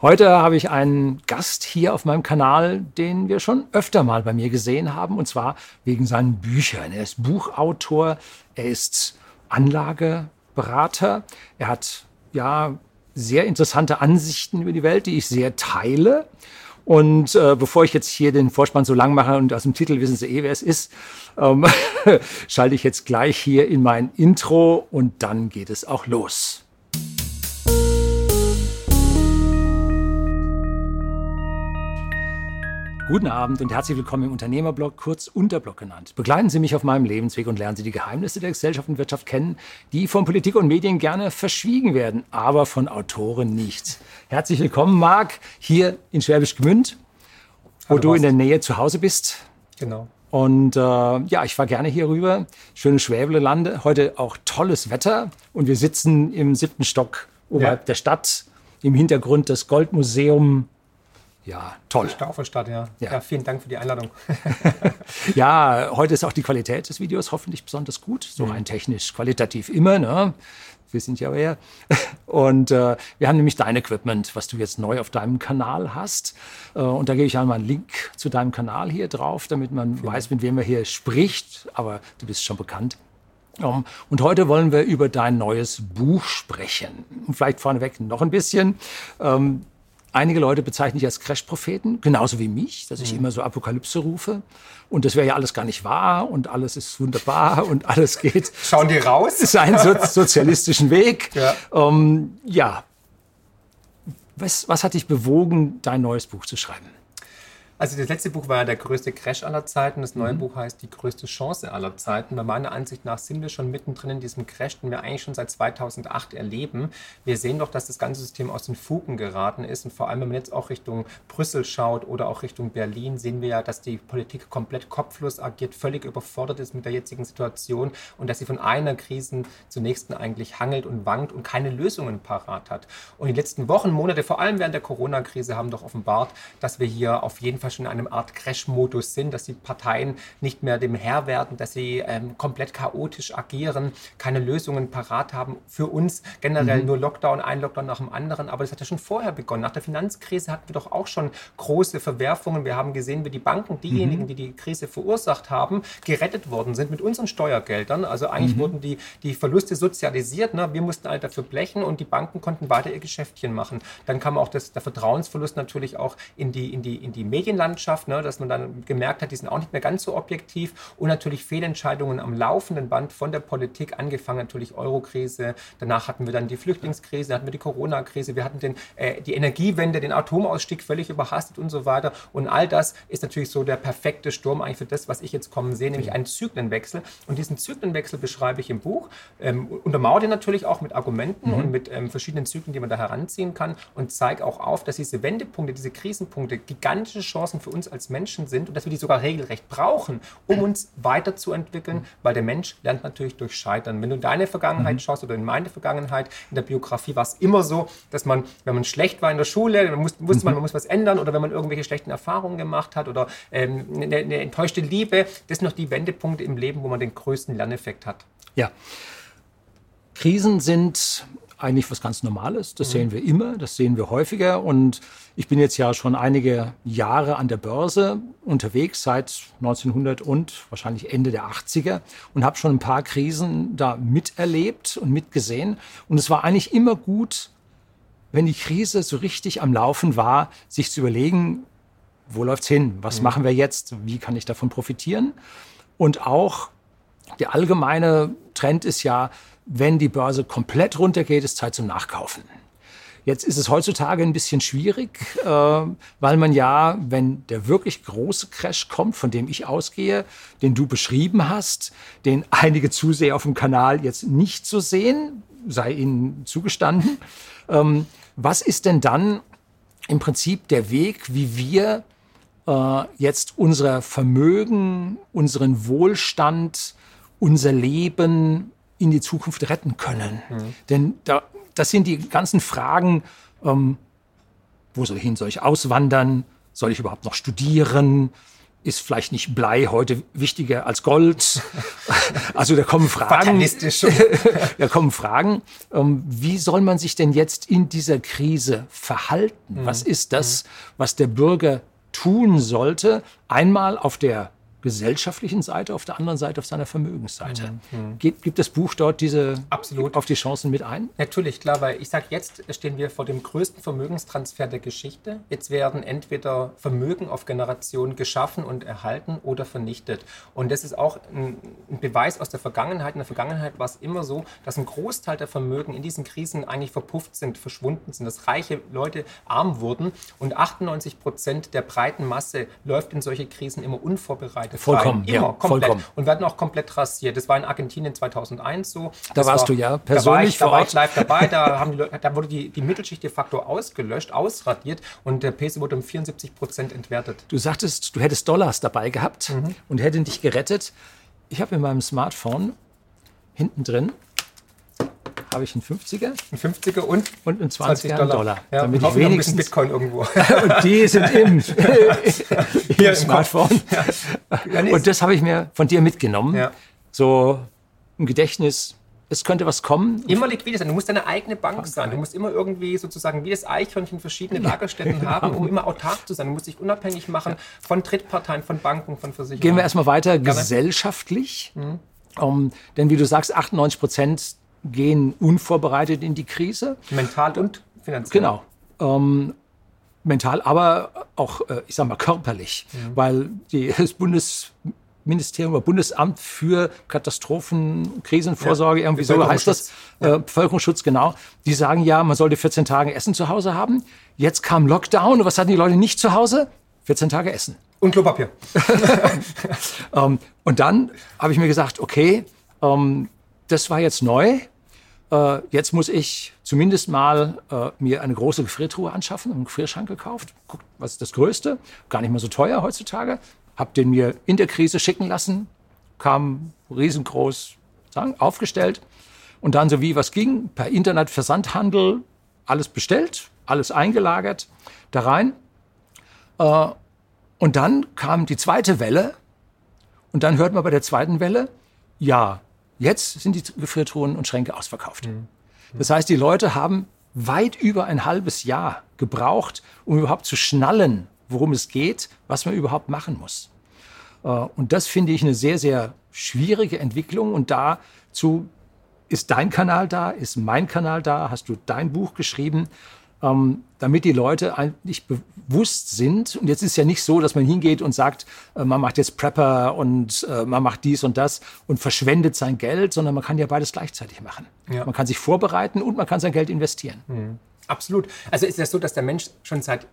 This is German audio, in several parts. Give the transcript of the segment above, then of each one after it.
Heute habe ich einen Gast hier auf meinem Kanal, den wir schon öfter mal bei mir gesehen haben, und zwar wegen seinen Büchern. Er ist Buchautor, er ist Anlageberater, er hat ja sehr interessante Ansichten über die Welt, die ich sehr teile. Und äh, bevor ich jetzt hier den Vorspann so lang mache und aus dem Titel wissen Sie eh, wer es ist, ähm, schalte ich jetzt gleich hier in mein Intro und dann geht es auch los. Guten Abend und herzlich willkommen im Unternehmerblog, kurz Unterblog genannt. Begleiten Sie mich auf meinem Lebensweg und lernen Sie die Geheimnisse der Gesellschaft und Wirtschaft kennen, die von Politik und Medien gerne verschwiegen werden, aber von Autoren nicht. Herzlich willkommen, Marc, hier in Schwäbisch Gmünd, wo Hallo, du in der Nähe zu Hause bist. Genau. Und äh, ja, ich fahre gerne hier rüber. Schöne Schwäbelelande. Heute auch tolles Wetter. Und wir sitzen im siebten Stock oberhalb ja. der Stadt. Im Hintergrund das Goldmuseum ja, toll. Stauferstadt, ja. ja. Ja, vielen Dank für die Einladung. ja, heute ist auch die Qualität des Videos hoffentlich besonders gut, so mhm. rein technisch, qualitativ immer. Ne? Wir sind ja wer. Und äh, wir haben nämlich dein Equipment, was du jetzt neu auf deinem Kanal hast. Äh, und da gebe ich einmal einen Link zu deinem Kanal hier drauf, damit man vielen weiß, mit wem man hier spricht. Aber du bist schon bekannt. Um, und heute wollen wir über dein neues Buch sprechen. Und vielleicht vorneweg noch ein bisschen. Ähm, Einige Leute bezeichnen dich als Crash-Propheten, genauso wie mich, dass ich mhm. immer so Apokalypse rufe. Und das wäre ja alles gar nicht wahr und alles ist wunderbar und alles geht. Schauen die raus? Seinen so sozialistischen Weg. Ja. Ähm, ja. Was, was hat dich bewogen, dein neues Buch zu schreiben? Also das letzte Buch war ja der größte Crash aller Zeiten. Das neue mhm. Buch heißt Die größte Chance aller Zeiten. Bei meiner Ansicht nach sind wir schon mittendrin in diesem Crash, den wir eigentlich schon seit 2008 erleben. Wir sehen doch, dass das ganze System aus den Fugen geraten ist. Und vor allem, wenn man jetzt auch Richtung Brüssel schaut oder auch Richtung Berlin, sehen wir ja, dass die Politik komplett kopflos agiert, völlig überfordert ist mit der jetzigen Situation und dass sie von einer Krise zur nächsten eigentlich hangelt und wankt und keine Lösungen parat hat. Und die letzten Wochen, Monate, vor allem während der Corona-Krise, haben doch offenbart, dass wir hier auf jeden Fall Fall schon in einem Art Crash-Modus sind, dass die Parteien nicht mehr dem Herr werden, dass sie ähm, komplett chaotisch agieren, keine Lösungen parat haben. Für uns generell mhm. nur Lockdown, ein Lockdown nach dem anderen. Aber das hat ja schon vorher begonnen. Nach der Finanzkrise hatten wir doch auch schon große Verwerfungen. Wir haben gesehen, wie die Banken, diejenigen, mhm. die die Krise verursacht haben, gerettet worden sind mit unseren Steuergeldern. Also eigentlich mhm. wurden die, die Verluste sozialisiert. Ne? Wir mussten alle dafür blechen und die Banken konnten weiter ihr Geschäftchen machen. Dann kam auch das, der Vertrauensverlust natürlich auch in die, in die, in die Medien Medienlandschaft, ne, dass man dann gemerkt hat, die sind auch nicht mehr ganz so objektiv. Und natürlich Fehlentscheidungen am laufenden Band von der Politik, angefangen natürlich Eurokrise, danach hatten wir dann die Flüchtlingskrise, hatten wir die Corona-Krise, wir hatten den, äh, die Energiewende, den Atomausstieg völlig überhastet und so weiter. Und all das ist natürlich so der perfekte Sturm eigentlich für das, was ich jetzt kommen sehe, nämlich einen Zyklenwechsel. Und diesen Zyklenwechsel beschreibe ich im Buch, ähm, untermauere den natürlich auch mit Argumenten mhm. und mit ähm, verschiedenen Zyklen, die man da heranziehen kann und zeige auch auf, dass diese Wendepunkte, diese Krisenpunkte gigantische Chancen Chancen für uns als Menschen sind und dass wir die sogar regelrecht brauchen, um uns weiterzuentwickeln, weil der Mensch lernt natürlich durch Scheitern. Wenn du in deine Vergangenheit mhm. schaust oder in meine Vergangenheit, in der Biografie war es immer so, dass man, wenn man schlecht war in der Schule, dann muss, wusste man, mhm. man muss was ändern oder wenn man irgendwelche schlechten Erfahrungen gemacht hat oder ähm, eine, eine enttäuschte Liebe, das sind noch die Wendepunkte im Leben, wo man den größten Lerneffekt hat. Ja. Krisen sind eigentlich was ganz Normales. Das mhm. sehen wir immer, das sehen wir häufiger. Und ich bin jetzt ja schon einige Jahre an der Börse unterwegs, seit 1900 und wahrscheinlich Ende der 80er und habe schon ein paar Krisen da miterlebt und mitgesehen. Und es war eigentlich immer gut, wenn die Krise so richtig am Laufen war, sich zu überlegen, wo läuft's hin? Was mhm. machen wir jetzt? Wie kann ich davon profitieren? Und auch der allgemeine Trend ist ja, wenn die Börse komplett runtergeht, ist Zeit zum Nachkaufen. Jetzt ist es heutzutage ein bisschen schwierig, äh, weil man ja, wenn der wirklich große Crash kommt, von dem ich ausgehe, den du beschrieben hast, den einige Zuseher auf dem Kanal jetzt nicht so sehen, sei ihnen zugestanden. Ähm, was ist denn dann im Prinzip der Weg, wie wir äh, jetzt unser Vermögen, unseren Wohlstand, unser Leben in die Zukunft retten können. Mhm. Denn da, das sind die ganzen Fragen, ähm, wo soll ich hin? Soll ich auswandern? Soll ich überhaupt noch studieren? ist vielleicht nicht Blei heute wichtiger als Gold? Also da kommen Fragen. da kommen Fragen. Ähm, wie soll man sich denn jetzt in dieser Krise verhalten? Mhm. Was ist das, mhm. was der Bürger tun sollte? Einmal auf der gesellschaftlichen Seite, auf der anderen Seite auf seiner Vermögensseite. Mhm. mhm. Gibt, gibt, das Buch dort diese Absolut. auf die Chancen mit ein? Natürlich, klar, weil ich sage, jetzt stehen wir vor dem größten Vermögenstransfer der Geschichte. Jetzt werden entweder Vermögen auf Generationen geschaffen und erhalten oder vernichtet. Und das ist auch ein, ein Beweis aus der Vergangenheit. In der Vergangenheit war es immer so, dass ein Großteil der Vermögen in diesen Krisen eigentlich verpufft sind, verschwunden sind, dass reiche Leute arm wurden und 98 Prozent der breiten Masse läuft in solche Krisen immer unvorbereitet Vollkommen, Immer, ja, komplett. Vollkommen. Und werden auch komplett rasiert. Das war in Argentinien 2001 so. Da das warst war, du ja persönlich da war ich, Da war ich live dabei. Da, haben die, da wurde die, die Mittelschicht de facto ausgelöscht, ausradiert und der Peso wurde um 74 Prozent entwertet. Du sagtest, du hättest Dollars dabei gehabt mhm. und hätten dich gerettet. Ich habe in meinem Smartphone hinten drin habe ich einen 50er. Ein 50er und? Und einen 20er Dollar. Dollar ja, damit ich wenigstens Bitcoin irgendwo. und die sind im, im Smartphone. Ja. Und das habe ich mir von dir mitgenommen. Ja. So ein Gedächtnis. Es könnte was kommen. Immer liquide sein. Du musst deine eigene Bank sein. Du musst immer irgendwie sozusagen wie das Eichhörnchen verschiedene Lagerstätten genau. haben, um immer autark zu sein. Du musst dich unabhängig machen von Drittparteien, von Banken, von Versicherungen. Gehen wir erstmal weiter Gerne. gesellschaftlich. Mhm. Um, denn wie du sagst, 98 Prozent gehen unvorbereitet in die Krise. Mental und finanziell. Genau. Ähm, mental, aber auch, äh, ich sage mal, körperlich, mhm. weil die, das Bundesministerium oder Bundesamt für Katastrophen, Krisenvorsorge, ja, irgendwie so heißt das, äh, ja. Bevölkerungsschutz, genau, die sagen ja, man sollte 14 Tage Essen zu Hause haben. Jetzt kam Lockdown und was hatten die Leute nicht zu Hause? 14 Tage Essen. Und Klopapier. ähm, und dann habe ich mir gesagt, okay, ähm, das war jetzt neu. Äh, jetzt muss ich zumindest mal äh, mir eine große Gefriertruhe anschaffen, einen Gefrierschrank gekauft. Guckt, was ist das Größte? Gar nicht mehr so teuer heutzutage. Hab den mir in der Krise schicken lassen, kam riesengroß sagen, aufgestellt und dann so wie was ging, per Internet Versandhandel, alles bestellt, alles eingelagert, da rein. Äh, und dann kam die zweite Welle und dann hört man bei der zweiten Welle, ja, Jetzt sind die Gefriertruhen und Schränke ausverkauft. Mhm. Das heißt, die Leute haben weit über ein halbes Jahr gebraucht, um überhaupt zu schnallen, worum es geht, was man überhaupt machen muss. Äh, und das finde ich eine sehr, sehr schwierige Entwicklung. Und dazu ist dein Kanal da, ist mein Kanal da, hast du dein Buch geschrieben ähm, damit die Leute eigentlich bewusst sind. Und jetzt ist ja nicht so, dass man hingeht und sagt, äh, man macht jetzt Prepper und äh, man macht dies und das und verschwendet sein Geld, sondern man kann ja beides gleichzeitig machen. Ja. Man kann sich vorbereiten und man kann sein Geld investieren. Mhm. Absolut. Also ist es ja so, dass der Mensch schon seit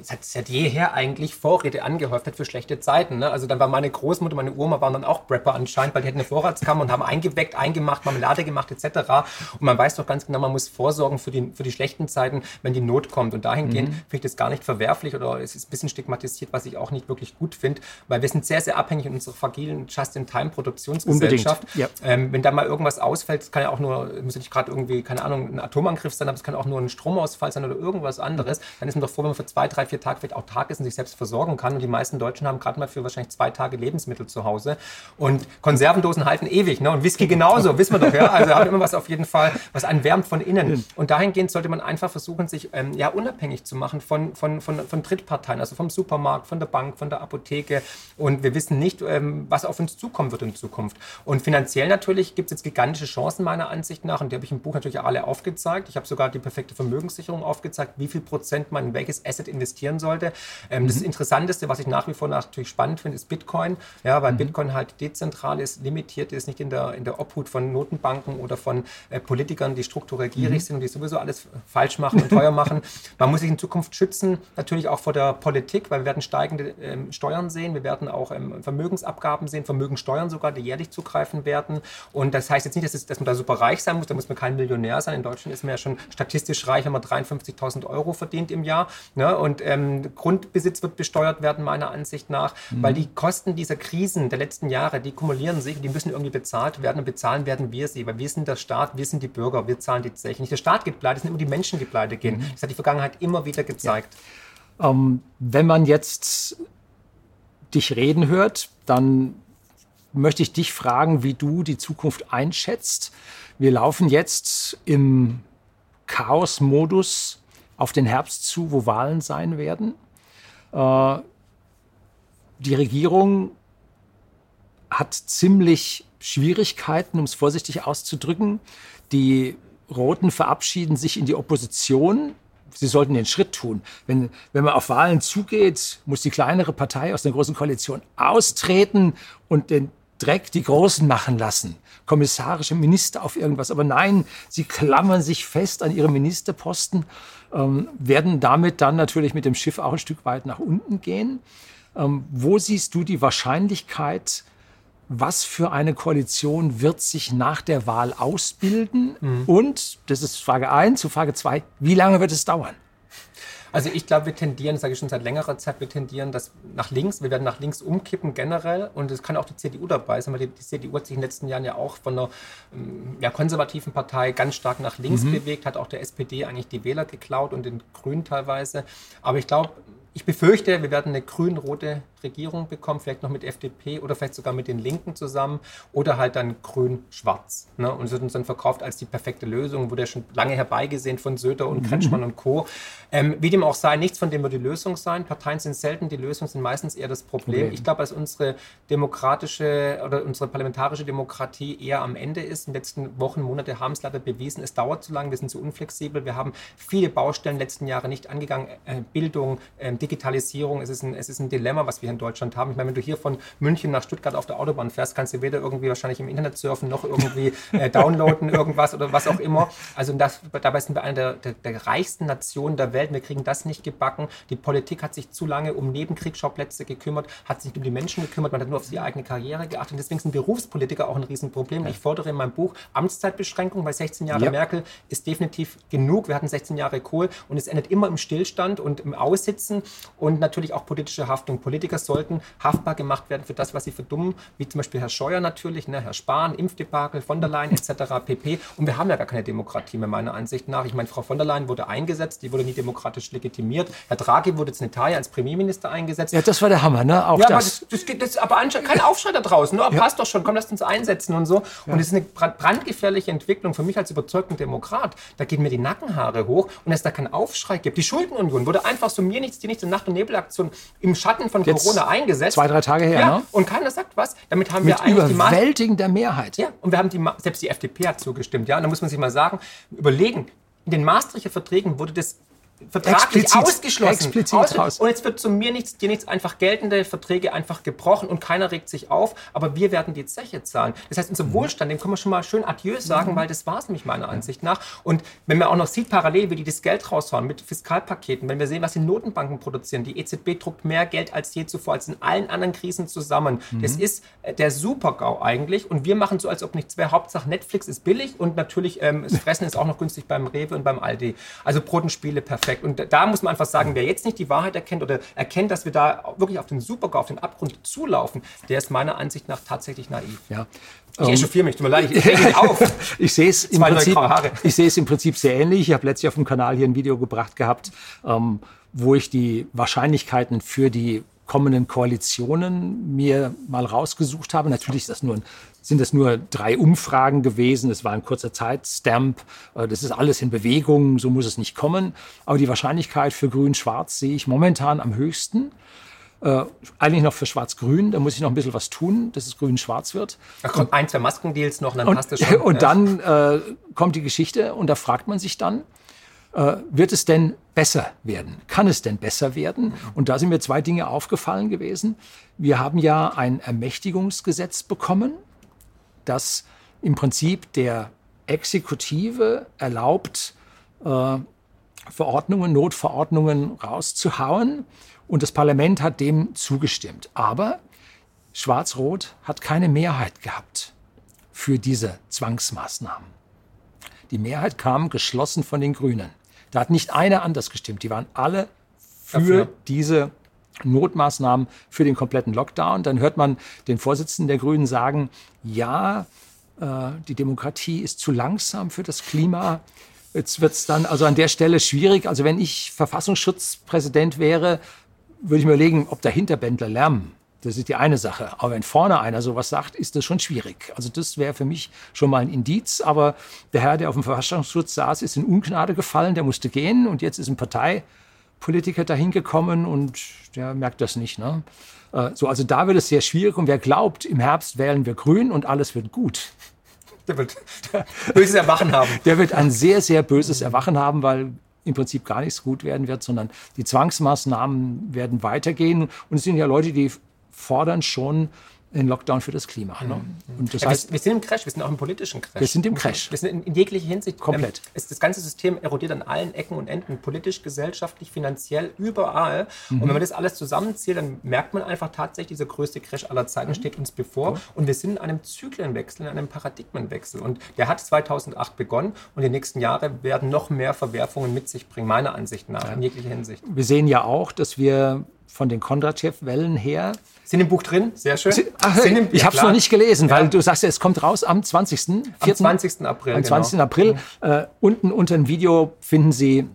seit, seit jeher eigentlich Vorräte angehäuft hat für schlechte Zeiten. Ne? Also dann war meine Großmutter, meine Oma waren dann auch Prepper anscheinend, weil die hatten eine Vorratskammer und haben eingeweckt, eingemacht, Marmelade gemacht etc. Und man weiß doch ganz genau, man muss vorsorgen für die, für die schlechten Zeiten, wenn die Not kommt. Und dahingehend mhm. finde ich das gar nicht verwerflich oder es ist ein bisschen stigmatisiert, was ich auch nicht wirklich gut finde, weil wir sind sehr, sehr abhängig in unserer fragilen Just-in-Time-Produktionsgesellschaft. Ja. Ähm, wenn da mal irgendwas ausfällt, kann ja auch nur, muss nicht gerade irgendwie, keine Ahnung, ein Atomangriff sein, aber es kann auch nur ein Stromausfall sein oder irgendwas anderes, dann ist man doch froh, wenn man für zwei, drei, vier Tage vielleicht autark ist und sich selbst versorgen kann. Und die meisten Deutschen haben gerade mal für wahrscheinlich zwei Tage Lebensmittel zu Hause. Und Konservendosen halten ewig. Ne? Und Whisky genauso, wissen wir doch. Ja? Also hat immer was auf jeden Fall, was einen wärmt von innen. Und dahingehend sollte man einfach versuchen, sich ähm, ja, unabhängig zu machen von, von, von, von Drittparteien, also vom Supermarkt, von der Bank, von der Apotheke. Und wir wissen nicht, ähm, was auf uns zukommen wird in Zukunft. Und finanziell natürlich gibt es jetzt gigantische Chancen meiner Ansicht nach. Und die habe ich im Buch natürlich alle aufgezeigt. Ich habe sogar die perfekte Vermögenssicherung aufgezeigt, wie viel Prozent man in welches Asset investieren sollte. Ähm, mhm. Das Interessanteste, was ich nach wie vor natürlich spannend finde, ist Bitcoin. Ja, weil mhm. Bitcoin halt dezentral ist, limitiert ist, nicht in der, in der Obhut von Notenbanken oder von äh, Politikern, die strukturell gierig mhm. sind und die sowieso alles falsch machen und teuer machen. Man muss sich in Zukunft schützen, natürlich auch vor der Politik, weil wir werden steigende ähm, Steuern sehen, wir werden auch ähm, Vermögensabgaben sehen, Vermögenssteuern sogar, die jährlich zugreifen werden. Und das heißt jetzt nicht, dass, es, dass man da super reich sein muss, da muss man kein Millionär sein. In Deutschland ist man ja schon statistisch reich, wenn man 53.000 Euro verdient im Jahr. Ne? Und ähm, Grundbesitz wird besteuert werden, meiner Ansicht nach, mhm. weil die Kosten dieser Krisen der letzten Jahre, die kumulieren sich und die müssen irgendwie bezahlt werden und bezahlen werden wir sie, weil wir sind der Staat, wir sind die Bürger, wir zahlen die Zeche. Nicht der Staat geht pleite, es sind immer die Menschen, die pleite gehen. Mhm. Das hat die Vergangenheit immer wieder gezeigt. Ja. Ähm, wenn man jetzt dich reden hört, dann möchte ich dich fragen, wie du die Zukunft einschätzt. Wir laufen jetzt im Chaos-Modus auf den Herbst zu, wo Wahlen sein werden. Äh, die Regierung hat ziemlich Schwierigkeiten, um es vorsichtig auszudrücken. Die Roten verabschieden sich in die Opposition. Sie sollten den Schritt tun. Wenn, wenn man auf Wahlen zugeht, muss die kleinere Partei aus der großen Koalition austreten und den Dreck die Großen machen lassen. Kommissarische Minister auf irgendwas. Aber nein, sie klammern sich fest an ihre Ministerposten, ähm, werden damit dann natürlich mit dem Schiff auch ein Stück weit nach unten gehen. Ähm, wo siehst du die Wahrscheinlichkeit, was für eine Koalition wird sich nach der Wahl ausbilden? Mhm. Und, das ist Frage 1, zu Frage 2, wie lange wird es dauern? Also ich glaube, wir tendieren, das sage ich schon seit längerer Zeit, wir tendieren das nach links. Wir werden nach links umkippen generell und es kann auch die CDU dabei sein, weil die, die, CDU hat sich in den letzten Jahren ja auch von einer ähm, ja, konservativen Partei ganz stark nach links mhm. bewegt, hat auch der SPD eigentlich die Wähler geklaut und den Grünen teilweise. Aber ich glaube, ich befürchte, wir werden eine grün-rote Regierung bekommen, vielleicht noch mit FDP oder vielleicht sogar mit den Linken zusammen oder halt dann grün-schwarz. Ne? Und es wird uns dann verkauft als die perfekte Lösung, wurde ja schon lange herbeigesehen von Söder und mhm. Kretschmann und Co. Ähm, wie dem auch sei, nichts von dem wird die Lösung sein. Parteien sind selten die Lösung, sind meistens eher das Problem. Problem. Ich glaube, dass unsere demokratische oder unsere parlamentarische Demokratie eher am Ende ist. In den letzten Wochen, Monate haben es leider bewiesen, es dauert zu lange, wir sind zu unflexibel, wir haben viele Baustellen in den letzten Jahren nicht angegangen. Äh, Bildung, äh, Digitalisierung, es ist, ein, es ist ein Dilemma, was wir in Deutschland haben. Ich meine, wenn du hier von München nach Stuttgart auf der Autobahn fährst, kannst du weder irgendwie wahrscheinlich im Internet surfen, noch irgendwie äh, downloaden irgendwas oder was auch immer. Also das, dabei sind wir eine der, der, der, reichsten Nationen der Welt. Wir kriegen das nicht gebacken. Die Politik hat sich zu lange um Nebenkriegsschauplätze gekümmert, hat sich nicht um die Menschen gekümmert, man hat nur auf die eigene Karriere geachtet. Und deswegen sind Berufspolitiker auch ein Riesenproblem. Ich fordere in meinem Buch Amtszeitbeschränkung, weil 16 Jahre ja. Merkel ist definitiv genug. Wir hatten 16 Jahre Kohl und es endet immer im Stillstand und im Aussitzen und natürlich auch politische Haftung. Politiker sollten haftbar gemacht werden für das, was sie verdummen, wie zum Beispiel Herr Scheuer natürlich, ne, Herr Spahn, Impfdebakel, von der Leyen etc. pp. Und wir haben ja gar keine Demokratie mehr, meiner Ansicht nach. Ich meine, Frau von der Leyen wurde eingesetzt, die wurde nie demokratisch legitimiert. Herr Draghi wurde jetzt in Italien als Premierminister eingesetzt. Ja, das war der Hammer, ne? Auch ja, das. Aber, das, das, das aber kein Aufschrei da draußen. Ne? Ja. Passt doch schon, komm, lasst uns einsetzen und so. Und es ist eine brandgefährliche Entwicklung für mich als überzeugten Demokrat. Da gehen mir die Nackenhaare hoch und es da keinen Aufschrei gibt. Die Schuldenunion wurde einfach so mir nichts, die nichts, Nacht- und Nebelaktion im Schatten von Jetzt Corona eingesetzt. Zwei, drei Tage her, ja, ne? Und keiner sagt was. Damit haben Mit wir eigentlich die überwältigender Mehrheit. Ja, und wir haben die, selbst die FDP hat zugestimmt, ja. Und da muss man sich mal sagen, überlegen, in den Maastrichter Verträgen wurde das vertraglich explizit, ausgeschlossen. Explizit raus. Und jetzt wird zu mir nichts, dir nichts einfach geltende Verträge einfach gebrochen und keiner regt sich auf, aber wir werden die Zeche zahlen. Das heißt, unser mhm. Wohlstand, dem können wir schon mal schön Adieu sagen, mhm. weil das war es nämlich meiner Ansicht nach. Und wenn man auch noch sieht, parallel, wie die das Geld raushauen mit Fiskalpaketen, wenn wir sehen, was die Notenbanken produzieren, die EZB druckt mehr Geld als je zuvor, als in allen anderen Krisen zusammen. Mhm. Das ist äh, der Super-GAU eigentlich und wir machen so, als ob nichts wäre. Hauptsache Netflix ist billig und natürlich ähm, das Fressen ist auch noch günstig beim Rewe und beim Aldi. Also Brotenspiele perfekt perfekt. Und da muss man einfach sagen, wer jetzt nicht die Wahrheit erkennt oder erkennt, dass wir da wirklich auf den Supergau, auf den Abgrund zulaufen, der ist meiner Ansicht nach tatsächlich naiv. Ja. Ich um, echauffiere mich, tut mir leid, ich, ich mich auf. ich sehe es im Prinzip, ich sehe es im Prinzip sehr ähnlich. Ich habe letztlich auf dem Kanal hier ein Video gebracht gehabt, ähm, wo ich die Wahrscheinlichkeiten für die kommenden Koalitionen mir mal rausgesucht habe. Natürlich ist das nur ein sind das nur drei Umfragen gewesen. Es war in kurzer Zeit Stamp. Äh, das ist alles in Bewegung. So muss es nicht kommen. Aber die Wahrscheinlichkeit für Grün-Schwarz sehe ich momentan am höchsten. Äh, eigentlich noch für Schwarz-Grün, da muss ich noch ein bisschen was tun, dass es grün-schwarz wird. Da kommt ein, zwei Maskendeals noch, dann und, passt das schon. Und dann äh, kommt die Geschichte und da fragt man sich dann, äh, wird es denn besser werden? Kann es denn besser werden? Und da sind mir zwei Dinge aufgefallen gewesen. Wir haben ja ein Ermächtigungsgesetz bekommen das im Prinzip der Exekutive erlaubt, äh, Verordnungen, Notverordnungen rauszuhauen. Und das Parlament hat dem zugestimmt. Aber Schwarz-Rot hat keine Mehrheit gehabt für diese Zwangsmaßnahmen. Die Mehrheit kam geschlossen von den Grünen. Da hat nicht einer anders gestimmt. Die waren alle für Dafür. diese Notmaßnahmen für den kompletten Lockdown. Dann hört man den Vorsitzenden der Grünen sagen, ja, äh, die Demokratie ist zu langsam für das Klima. Jetzt wird es dann also an der Stelle schwierig. Also wenn ich Verfassungsschutzpräsident wäre, würde ich mir überlegen, ob der Hinterbändler Lärm Das ist die eine Sache. Aber wenn vorne einer sowas sagt, ist das schon schwierig. Also das wäre für mich schon mal ein Indiz. Aber der Herr, der auf dem Verfassungsschutz saß, ist in Ungnade gefallen, der musste gehen und jetzt ist ein Parteipolitiker dahin gekommen und der merkt das nicht. Ne? Äh, so, also da wird es sehr schwierig und wer glaubt, im Herbst wählen wir grün und alles wird gut. Der wird böses Erwachen haben. Der wird ein sehr, sehr böses Erwachen haben, weil im Prinzip gar nichts gut werden wird, sondern die Zwangsmaßnahmen werden weitergehen. Und es sind ja Leute, die fordern schon den Lockdown für das Klima. Ne? Mhm. Und das ja, heißt, wir, sind im Crash, wir sind auch im politischen Crash. Wir sind im Crash. Wir sind in, in jeglicher Hinsicht. Komplett. Ähm, das ganze System erodiert an allen Ecken und Enden, politisch, gesellschaftlich, finanziell, überall. Mhm. Und wenn man das alles zusammenzählt, dann merkt man einfach tatsächlich, dieser größte Crash aller Zeiten mhm. steht uns bevor. Und wir sind in einem Zyklenwechsel, in einem Paradigmenwechsel. Und der hat 2008 begonnen und die nächsten Jahre werden noch mehr Verwerfungen mit sich bringen, meiner Ansicht nach, ja. in jeglicher Hinsicht. Wir sehen ja auch, dass wir von den Kondratjew-Wellen her. Sind im Buch drin, sehr schön. Ach, im, ich habe es noch nicht gelesen, ja. weil du sagst ja, es kommt raus am 20. 4. Am 20. April. Am 20. Genau. April. Mhm. Äh, unten unter dem Video finden Sie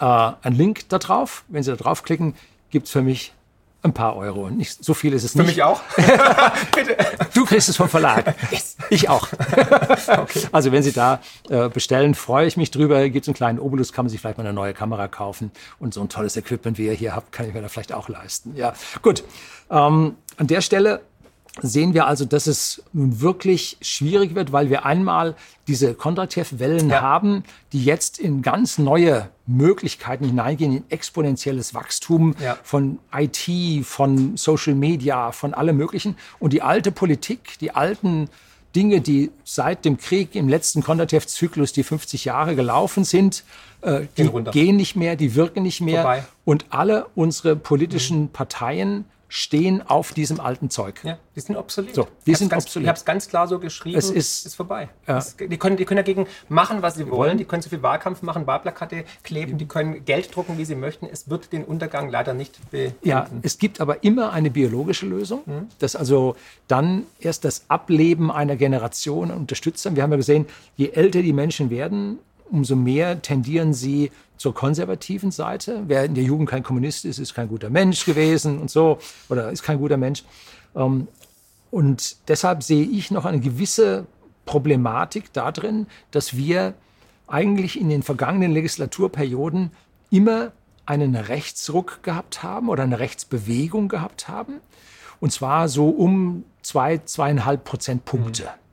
äh, einen Link da drauf. Wenn Sie da draufklicken, gibt es für mich ein paar Euro. Nicht, so viel ist es Für nicht. Für mich auch? du kriegst es vom Verlag. Yes. Ich auch. okay. Also wenn Sie da äh, bestellen, freue ich mich drüber. Gibt es einen kleinen Obolus, kann man sich vielleicht mal eine neue Kamera kaufen. Und so ein tolles Equipment, wie ihr hier habt, kann ich mir da vielleicht auch leisten. Ja, gut. Ähm, an der Stelle sehen wir also, dass es nun wirklich schwierig wird, weil wir einmal diese Kondratjew-Wellen ja. haben, die jetzt in ganz neue Möglichkeiten hineingehen, in exponentielles Wachstum ja. von IT, von Social Media, von allem Möglichen. Und die alte Politik, die alten Dinge, die seit dem Krieg im letzten Kondratjew-Zyklus, die 50 Jahre gelaufen sind, äh, die gehen nicht mehr, die wirken nicht mehr. Vorbei. Und alle unsere politischen mhm. Parteien stehen auf diesem alten Zeug. Ja, die sind obsolet. So, die sind ganz, obsolet. Ich habe es ganz klar so geschrieben. Es ist, ist vorbei. Ja. Es, die, können, die können dagegen machen, was sie wollen. Die können so viel Wahlkampf machen, Wahlplakate kleben, die können Geld drucken, wie sie möchten. Es wird den Untergang leider nicht beenden. Ja, es gibt aber immer eine biologische Lösung, mhm. dass also dann erst das Ableben einer Generation unterstützt. Wir haben ja gesehen, je älter die Menschen werden, umso mehr tendieren sie zur konservativen Seite. Wer in der Jugend kein Kommunist ist, ist kein guter Mensch gewesen und so oder ist kein guter Mensch. Ähm, und deshalb sehe ich noch eine gewisse Problematik darin, dass wir eigentlich in den vergangenen Legislaturperioden immer einen Rechtsruck gehabt haben oder eine Rechtsbewegung gehabt haben. Und zwar so um zwei, zweieinhalb Prozentpunkte. Mhm.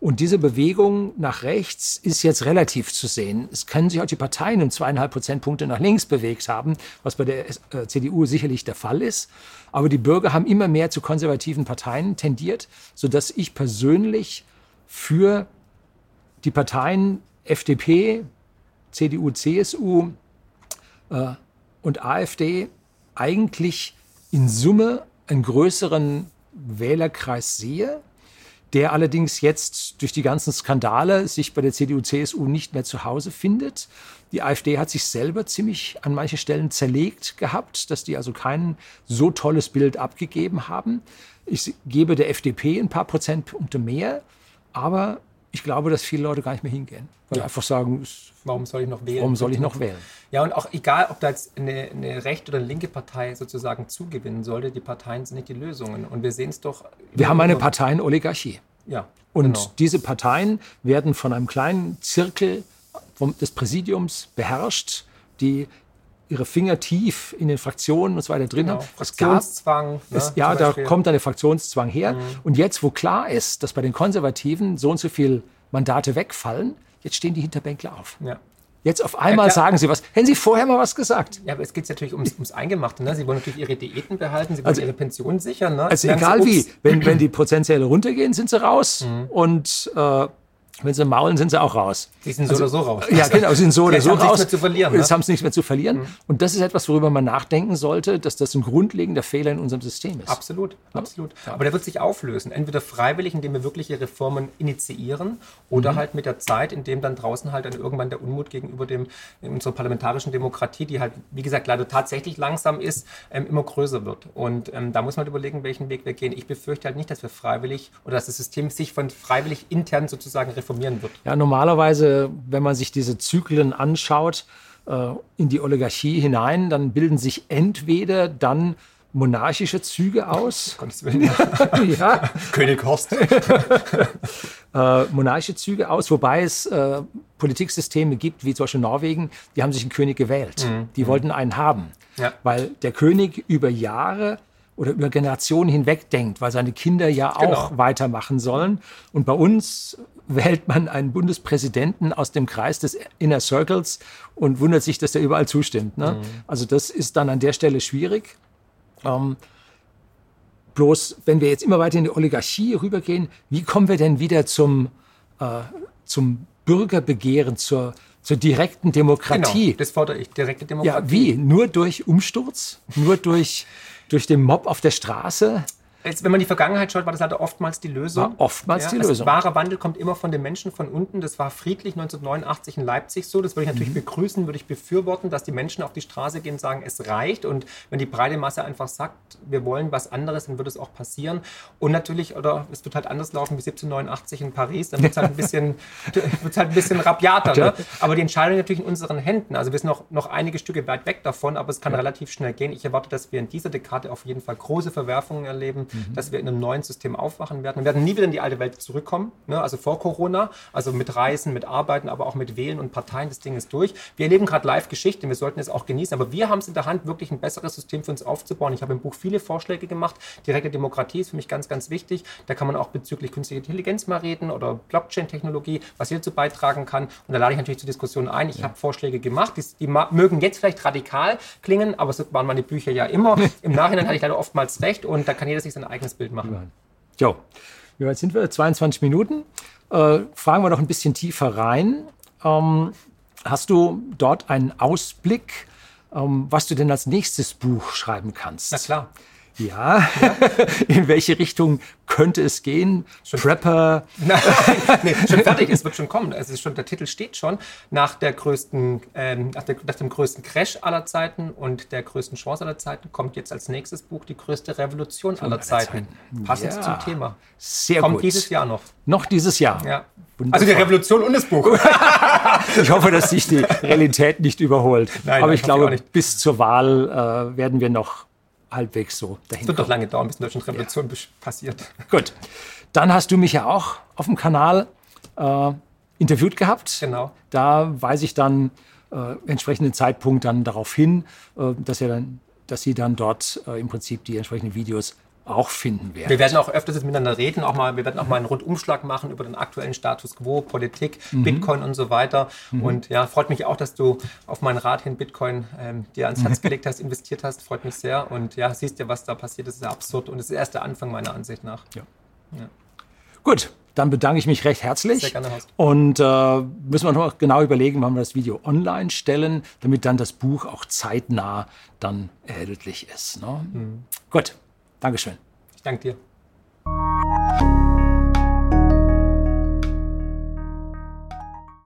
Und diese Bewegung nach rechts ist jetzt relativ zu sehen. Es können sich auch die Parteien um zweieinhalb Prozentpunkte nach links bewegt haben, was bei der äh, CDU sicherlich der Fall ist. Aber die Bürger haben immer mehr zu konservativen Parteien tendiert, sodass ich persönlich für die Parteien FDP, CDU, CSU äh, und AfD eigentlich in Summe einen größeren Wählerkreis sehe der allerdings jetzt durch die ganzen Skandale sich bei der CDU, CSU nicht mehr zu Hause findet. Die AfD hat sich selber ziemlich an manchen Stellen zerlegt gehabt, dass die also kein so tolles Bild abgegeben haben. Ich gebe der FDP ein paar Prozentpunkte mehr, aber ich glaube, dass viele Leute gar nicht mehr hingehen, weil ja. einfach sagen, warum soll ich noch wählen? Warum soll ich noch wählen? Ja, und auch egal, ob da jetzt eine, eine rechte oder eine linke Partei sozusagen zugewinnen sollte, die Parteien sind nicht die Lösungen. Und wir sehen es doch. Wir haben eine Parteienoligarchie. Ja. Und genau. diese Parteien werden von einem kleinen Zirkel vom, des Präsidiums beherrscht, die ihre Finger tief in den Fraktionen und so weiter drin genau. haben. Fraktionszwang. Ne, es, ja, da kommt dann der Fraktionszwang her. Mhm. Und jetzt, wo klar ist, dass bei den Konservativen so und so viele Mandate wegfallen, jetzt stehen die Hinterbänkler auf. Ja. Jetzt auf einmal ja, sagen Sie was. Hätten Sie vorher mal was gesagt? Ja, aber es geht natürlich ums, ums Eingemachte. Ne? Sie wollen natürlich Ihre Diäten behalten, Sie wollen also, Ihre Pension sichern. Ne? Also egal wie, wenn, wenn die Prozentzähler runtergehen, sind sie raus. Mhm. Und äh, wenn sie maulen, sind sie auch raus. Die sind so also, oder so raus. Ja, genau, sie sind so oder so raus. Nichts mehr zu verlieren. Jetzt ne? haben sie nichts mehr zu verlieren. Mhm. Und das ist etwas, worüber man nachdenken sollte, dass das ein grundlegender Fehler in unserem System ist. Absolut, ja? absolut. Aber der wird sich auflösen. Entweder freiwillig, indem wir wirkliche Reformen initiieren, oder mhm. halt mit der Zeit, indem dann draußen halt dann irgendwann der Unmut gegenüber dem, unserer parlamentarischen Demokratie, die halt, wie gesagt, leider tatsächlich langsam ist, ähm, immer größer wird. Und ähm, da muss man überlegen, welchen Weg wir gehen. Ich befürchte halt nicht, dass wir freiwillig oder dass das System sich von freiwillig intern sozusagen reformieren wird? Ja, normalerweise, wenn man sich diese Zyklen anschaut, äh, in die Oligarchie hinein, dann bilden sich entweder dann monarchische Züge aus. Gottes Willen. ja. König Horst. äh, monarchische Züge aus, wobei es äh, Politiksysteme gibt, wie zum Beispiel Norwegen, die haben sich einen König gewählt. Mhm. Die wollten einen haben, ja. weil der König über Jahre oder über Generationen hinweg denkt, weil seine Kinder ja auch genau. weitermachen sollen. Und bei uns wählt man einen Bundespräsidenten aus dem Kreis des Inner Circles und wundert sich, dass der überall zustimmt. Ne? Mhm. Also das ist dann an der Stelle schwierig. Ähm, bloß, wenn wir jetzt immer weiter in die Oligarchie rübergehen, wie kommen wir denn wieder zum, äh, zum Bürgerbegehren, zur, zur direkten Demokratie? Genau, das fordere ich, direkte Demokratie. Ja, wie? Nur durch Umsturz? Nur durch, durch den Mob auf der Straße? Jetzt, wenn man die Vergangenheit schaut, war das leider oftmals die Lösung. War oftmals ja, die Lösung. Wahrer Wandel kommt immer von den Menschen von unten. Das war friedlich 1989 in Leipzig so. Das würde ich natürlich mhm. begrüßen, würde ich befürworten, dass die Menschen auf die Straße gehen und sagen, es reicht. Und wenn die breite Masse einfach sagt, wir wollen was anderes, dann wird es auch passieren. Und natürlich, oder es wird halt anders laufen wie 1789 in Paris, dann wird es halt ein bisschen, wird's halt ein bisschen rabiater. Ne? Aber die Entscheidung ist natürlich in unseren Händen. Also wir sind noch, noch einige Stücke weit weg davon, aber es kann ja. relativ schnell gehen. Ich erwarte, dass wir in dieser Dekade auf jeden Fall große Verwerfungen erleben mhm. dass wir in einem neuen System aufwachen werden. Wir werden nie wieder in die alte Welt zurückkommen, ne? also vor Corona, also mit Reisen, mit Arbeiten, aber auch mit Wählen und Parteien. Das Ding ist durch. Wir erleben gerade Live-Geschichte, wir sollten es auch genießen, aber wir haben es in der Hand, wirklich ein besseres System für uns aufzubauen. Ich habe im Buch viele Vorschläge gemacht. Direkte Demokratie ist für mich ganz, ganz wichtig. Da kann man auch bezüglich künstlicher Intelligenz mal reden oder Blockchain-Technologie, was hier dazu beitragen kann. Und da lade ich natürlich zur Diskussion ein. Ich ja. habe Vorschläge gemacht, die, die, mögen jetzt vielleicht radikal klingen, aber so waren meine Bücher ja immer. Im Nachhinein hatte ich leider oftmals recht und da kann jeder sich sein eigenes Bild machen. Jo, wie weit sind wir? 22 Minuten. Äh, fragen wir noch ein bisschen tiefer rein. Ähm, hast du dort einen Ausblick, ähm, was du denn als nächstes Buch schreiben kannst? Na klar. Ja, ja. in welche Richtung könnte es gehen? Schon Prepper? Nein, nee, schon fertig, es wird schon kommen. Es ist schon, der Titel steht schon. Nach, der größten, ähm, nach, der, nach, dem größten Crash aller Zeiten und der größten Chance aller Zeiten kommt jetzt als nächstes Buch die größte Revolution aller, aller Zeiten. Zeiten. Passend ja. zum Thema. Sehr kommt gut. dieses Jahr noch. Noch dieses Jahr? Ja. Also die Revolution und das Buch. ich hoffe, dass sich die Realität nicht überholt. Nein, Aber ich glaube, bis zur Wahl äh, werden wir noch halbwegs so dahin. Es wird doch lange dauern, bis die deutsche Revolution ja. passiert. Gut. Dann hast du mich ja auch auf dem Kanal äh, interviewt gehabt. Genau. Da weise ich dann äh, entsprechenden Zeitpunkt dann darauf hin, äh, dass, er dann, dass Sie dann dort äh, im Prinzip die entsprechenden Videos auch finden werden. Wir werden auch öfters miteinander reden, auch mal, wir werden auch mal einen Rundumschlag machen über den aktuellen Status quo, Politik, mhm. Bitcoin und so weiter. Mhm. Und ja, freut mich auch, dass du auf meinen Rat hin Bitcoin ähm, dir ans Herz gelegt hast, investiert hast. Freut mich sehr. Und ja, siehst ja, was da passiert. Das ist ja absurd und das ist erst der Anfang meiner Ansicht nach. Ja. ja. Gut, dann bedanke ich mich recht herzlich. Sehr gerne, Horst. Und äh, müssen wir noch genau überlegen, wann wir das Video online stellen, damit dann das Buch auch zeitnah dann erhältlich ist. Ne? Mhm. Gut. Dankeschön. Ich danke dir.